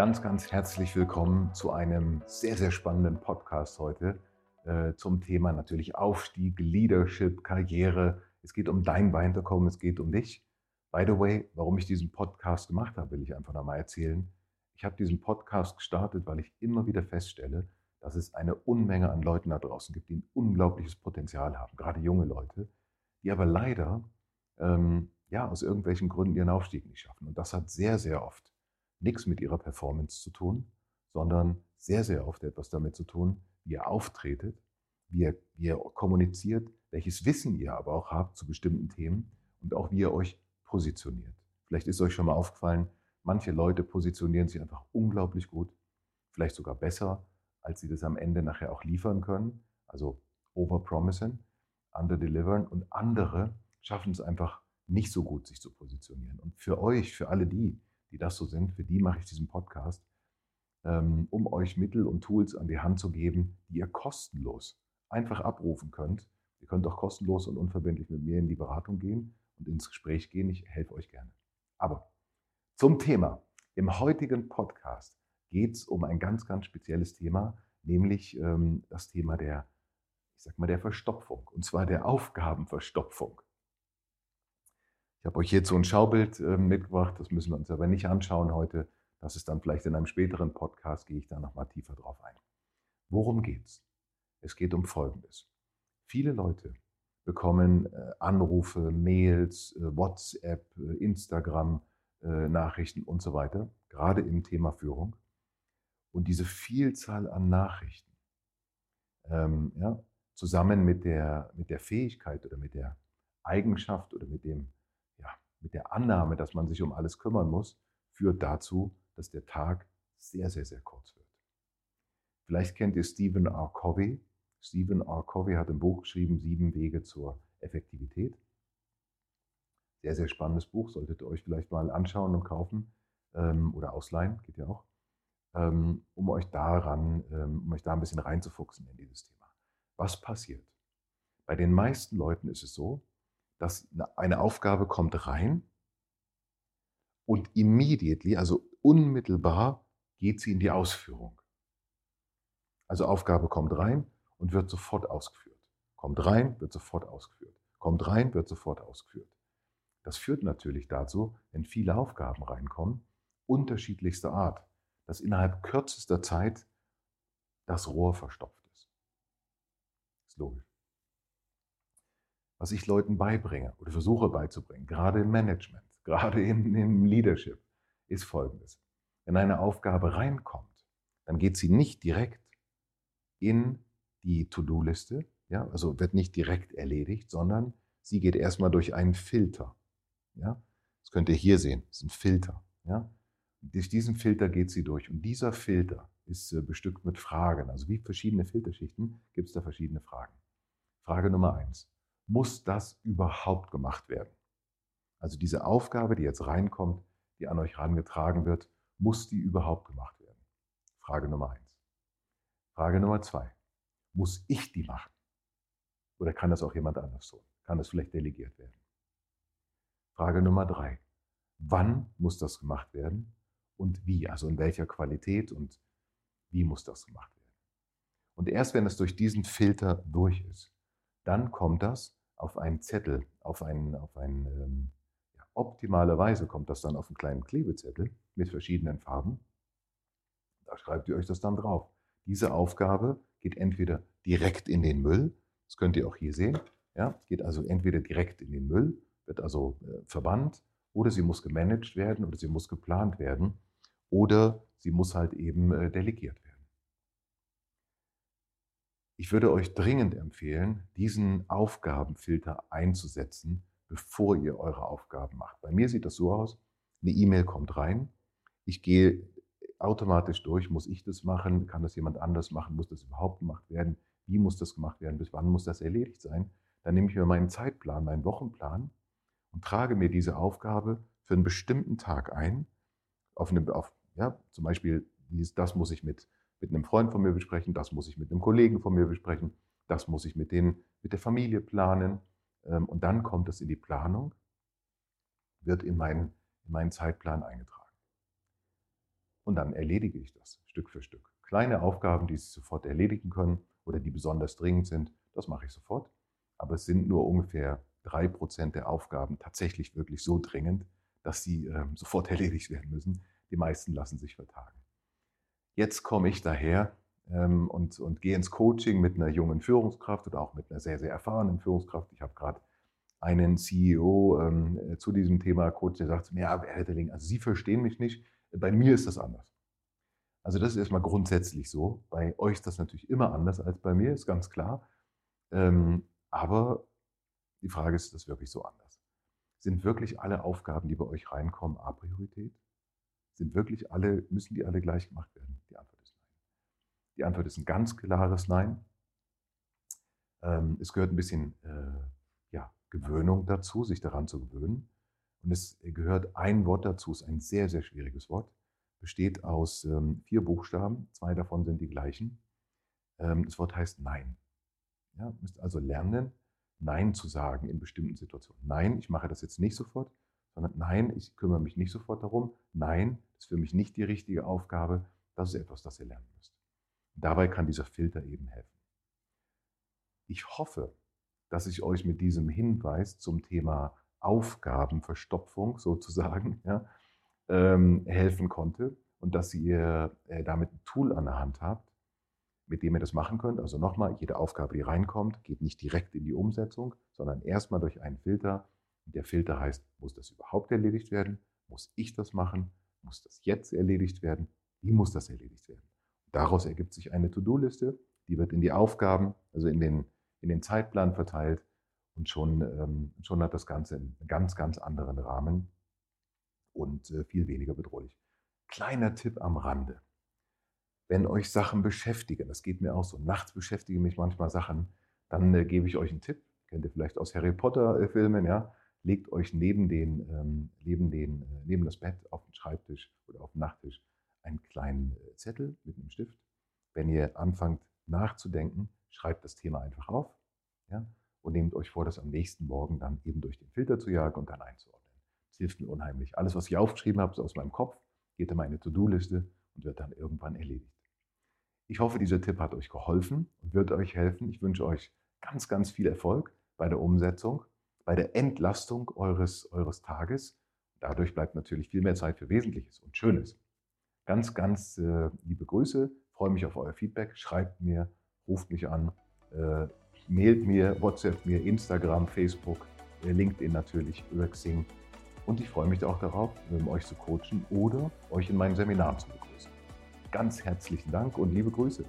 Ganz, ganz herzlich willkommen zu einem sehr, sehr spannenden Podcast heute äh, zum Thema natürlich Aufstieg, Leadership, Karriere. Es geht um dein Weiterkommen, es geht um dich. By the way, warum ich diesen Podcast gemacht habe, will ich einfach nochmal erzählen. Ich habe diesen Podcast gestartet, weil ich immer wieder feststelle, dass es eine Unmenge an Leuten da draußen gibt, die ein unglaubliches Potenzial haben, gerade junge Leute, die aber leider ähm, ja, aus irgendwelchen Gründen ihren Aufstieg nicht schaffen. Und das hat sehr, sehr oft nichts mit ihrer Performance zu tun, sondern sehr, sehr oft etwas damit zu tun, wie ihr auftretet, wie ihr, wie ihr kommuniziert, welches Wissen ihr aber auch habt zu bestimmten Themen und auch wie ihr euch positioniert. Vielleicht ist euch schon mal aufgefallen, manche Leute positionieren sich einfach unglaublich gut, vielleicht sogar besser, als sie das am Ende nachher auch liefern können. Also overpromising, underdelivern und andere schaffen es einfach nicht so gut, sich zu positionieren. Und für euch, für alle die, die das so sind, für die mache ich diesen Podcast, ähm, um euch Mittel und Tools an die Hand zu geben, die ihr kostenlos einfach abrufen könnt. Ihr könnt auch kostenlos und unverbindlich mit mir in die Beratung gehen und ins Gespräch gehen. Ich helfe euch gerne. Aber zum Thema. Im heutigen Podcast geht es um ein ganz, ganz spezielles Thema, nämlich ähm, das Thema der, ich sag mal, der Verstopfung. Und zwar der Aufgabenverstopfung. Ich habe euch so ein Schaubild äh, mitgebracht, das müssen wir uns aber nicht anschauen heute. Das ist dann vielleicht in einem späteren Podcast, gehe ich da nochmal tiefer drauf ein. Worum geht's? Es geht um Folgendes. Viele Leute bekommen äh, Anrufe, Mails, äh, WhatsApp, äh, Instagram, Nachrichten und so weiter, gerade im Thema Führung. Und diese Vielzahl an Nachrichten, ähm, ja, zusammen mit der, mit der Fähigkeit oder mit der Eigenschaft oder mit dem mit der Annahme, dass man sich um alles kümmern muss, führt dazu, dass der Tag sehr, sehr, sehr kurz wird. Vielleicht kennt ihr Stephen R. Covey. Stephen R. Covey hat ein Buch geschrieben, Sieben Wege zur Effektivität. Sehr, sehr spannendes Buch, solltet ihr euch vielleicht mal anschauen und kaufen ähm, oder ausleihen, geht ja auch, ähm, um euch daran, ähm, um euch da ein bisschen reinzufuchsen in dieses Thema. Was passiert? Bei den meisten Leuten ist es so, dass eine Aufgabe kommt rein und immediately, also unmittelbar, geht sie in die Ausführung. Also Aufgabe kommt rein und wird sofort ausgeführt. Kommt rein, wird sofort ausgeführt. Kommt rein, wird sofort ausgeführt. Das führt natürlich dazu, wenn viele Aufgaben reinkommen, unterschiedlichster Art, dass innerhalb kürzester Zeit das Rohr verstopft ist. Ist logisch was ich Leuten beibringe oder versuche beizubringen, gerade im Management, gerade im, im Leadership, ist folgendes. Wenn eine Aufgabe reinkommt, dann geht sie nicht direkt in die To-Do-Liste, ja, also wird nicht direkt erledigt, sondern sie geht erstmal durch einen Filter. Ja. Das könnt ihr hier sehen, das ist ein Filter. Ja. Durch diesen Filter geht sie durch. Und dieser Filter ist äh, bestückt mit Fragen. Also wie verschiedene Filterschichten gibt es da verschiedene Fragen. Frage Nummer eins muss das überhaupt gemacht werden? Also diese Aufgabe, die jetzt reinkommt, die an euch herangetragen wird, muss die überhaupt gemacht werden? Frage Nummer eins. Frage Nummer zwei. Muss ich die machen? Oder kann das auch jemand anders tun? Kann das vielleicht delegiert werden? Frage Nummer drei. Wann muss das gemacht werden und wie? Also in welcher Qualität und wie muss das gemacht werden? Und erst wenn es durch diesen Filter durch ist, dann kommt das auf einen Zettel, auf einen, auf einen ähm, ja, optimalerweise kommt das dann auf einen kleinen Klebezettel mit verschiedenen Farben. Da schreibt ihr euch das dann drauf. Diese Aufgabe geht entweder direkt in den Müll, das könnt ihr auch hier sehen, ja, geht also entweder direkt in den Müll, wird also äh, verbannt oder sie muss gemanagt werden oder sie muss geplant werden oder sie muss halt eben äh, delegiert werden. Ich würde euch dringend empfehlen, diesen Aufgabenfilter einzusetzen, bevor ihr eure Aufgaben macht. Bei mir sieht das so aus, eine E-Mail kommt rein, ich gehe automatisch durch, muss ich das machen, kann das jemand anders machen, muss das überhaupt gemacht werden, wie muss das gemacht werden, bis wann muss das erledigt sein. Dann nehme ich mir meinen Zeitplan, meinen Wochenplan und trage mir diese Aufgabe für einen bestimmten Tag ein. Auf eine, auf, ja, zum Beispiel, das muss ich mit, mit einem Freund von mir besprechen, das muss ich mit einem Kollegen von mir besprechen, das muss ich mit, den, mit der Familie planen. Ähm, und dann kommt es in die Planung, wird in meinen, in meinen Zeitplan eingetragen. Und dann erledige ich das Stück für Stück. Kleine Aufgaben, die Sie sofort erledigen können oder die besonders dringend sind, das mache ich sofort. Aber es sind nur ungefähr drei Prozent der Aufgaben tatsächlich wirklich so dringend, dass sie äh, sofort erledigt werden müssen. Die meisten lassen sich vertagen. Jetzt komme ich daher ähm, und, und gehe ins Coaching mit einer jungen Führungskraft oder auch mit einer sehr, sehr erfahrenen Führungskraft. Ich habe gerade einen CEO ähm, zu diesem Thema Coach, der sagt zu mir, ja, Herr Hetterling, also Sie verstehen mich nicht, bei mir ist das anders. Also das ist erstmal grundsätzlich so. Bei euch ist das natürlich immer anders als bei mir, ist ganz klar. Ähm, aber die Frage ist, ist das wirklich so anders? Sind wirklich alle Aufgaben, die bei euch reinkommen, A-Priorität? Sind wirklich alle, müssen die alle gleich gemacht werden? Die Antwort ist nein. Die Antwort ist ein ganz klares Nein. Ähm, es gehört ein bisschen äh, ja, Gewöhnung dazu, sich daran zu gewöhnen. Und es gehört ein Wort dazu, ist ein sehr, sehr schwieriges Wort, besteht aus ähm, vier Buchstaben, zwei davon sind die gleichen. Ähm, das Wort heißt Nein. Ja, müsst also lernen, Nein zu sagen in bestimmten Situationen. Nein, ich mache das jetzt nicht sofort, sondern nein, ich kümmere mich nicht sofort darum. Nein, das ist für mich nicht die richtige Aufgabe. Das ist etwas, das ihr lernen müsst. Und dabei kann dieser Filter eben helfen. Ich hoffe, dass ich euch mit diesem Hinweis zum Thema Aufgabenverstopfung sozusagen ja, ähm, helfen konnte und dass ihr äh, damit ein Tool an der Hand habt, mit dem ihr das machen könnt. Also nochmal, jede Aufgabe, die reinkommt, geht nicht direkt in die Umsetzung, sondern erstmal durch einen Filter. Der Filter heißt, muss das überhaupt erledigt werden? Muss ich das machen? Muss das jetzt erledigt werden? Wie muss das erledigt werden? Daraus ergibt sich eine To-Do-Liste, die wird in die Aufgaben, also in den, in den Zeitplan verteilt und schon, ähm, schon hat das Ganze einen ganz, ganz anderen Rahmen und äh, viel weniger bedrohlich. Kleiner Tipp am Rande wenn euch Sachen beschäftigen, das geht mir auch so, nachts beschäftigen mich manchmal Sachen, dann äh, gebe ich euch einen Tipp, kennt ihr vielleicht aus Harry Potter-Filmen, ja, legt euch neben, den, ähm, neben, den, äh, neben das Bett auf den Schreibtisch oder auf den Nachttisch einen kleinen äh, Zettel mit einem Stift. Wenn ihr anfangt nachzudenken, schreibt das Thema einfach auf ja, und nehmt euch vor, das am nächsten Morgen dann eben durch den Filter zu jagen und dann einzuordnen. Das hilft mir unheimlich. Alles, was ich aufgeschrieben habe, ist aus meinem Kopf, geht in meine To-Do-Liste und wird dann irgendwann erledigt. Ich hoffe, dieser Tipp hat euch geholfen und wird euch helfen. Ich wünsche euch ganz, ganz viel Erfolg bei der Umsetzung, bei der Entlastung eures, eures Tages. Dadurch bleibt natürlich viel mehr Zeit für Wesentliches und Schönes. Ganz, ganz äh, liebe Grüße, freue mich auf euer Feedback. Schreibt mir, ruft mich an, äh, mailt mir, WhatsApp mir, Instagram, Facebook, äh, LinkedIn natürlich, über Xing. Und ich freue mich auch darauf, um euch zu coachen oder euch in meinen Seminaren zu begrüßen. Ganz herzlichen Dank und liebe Grüße.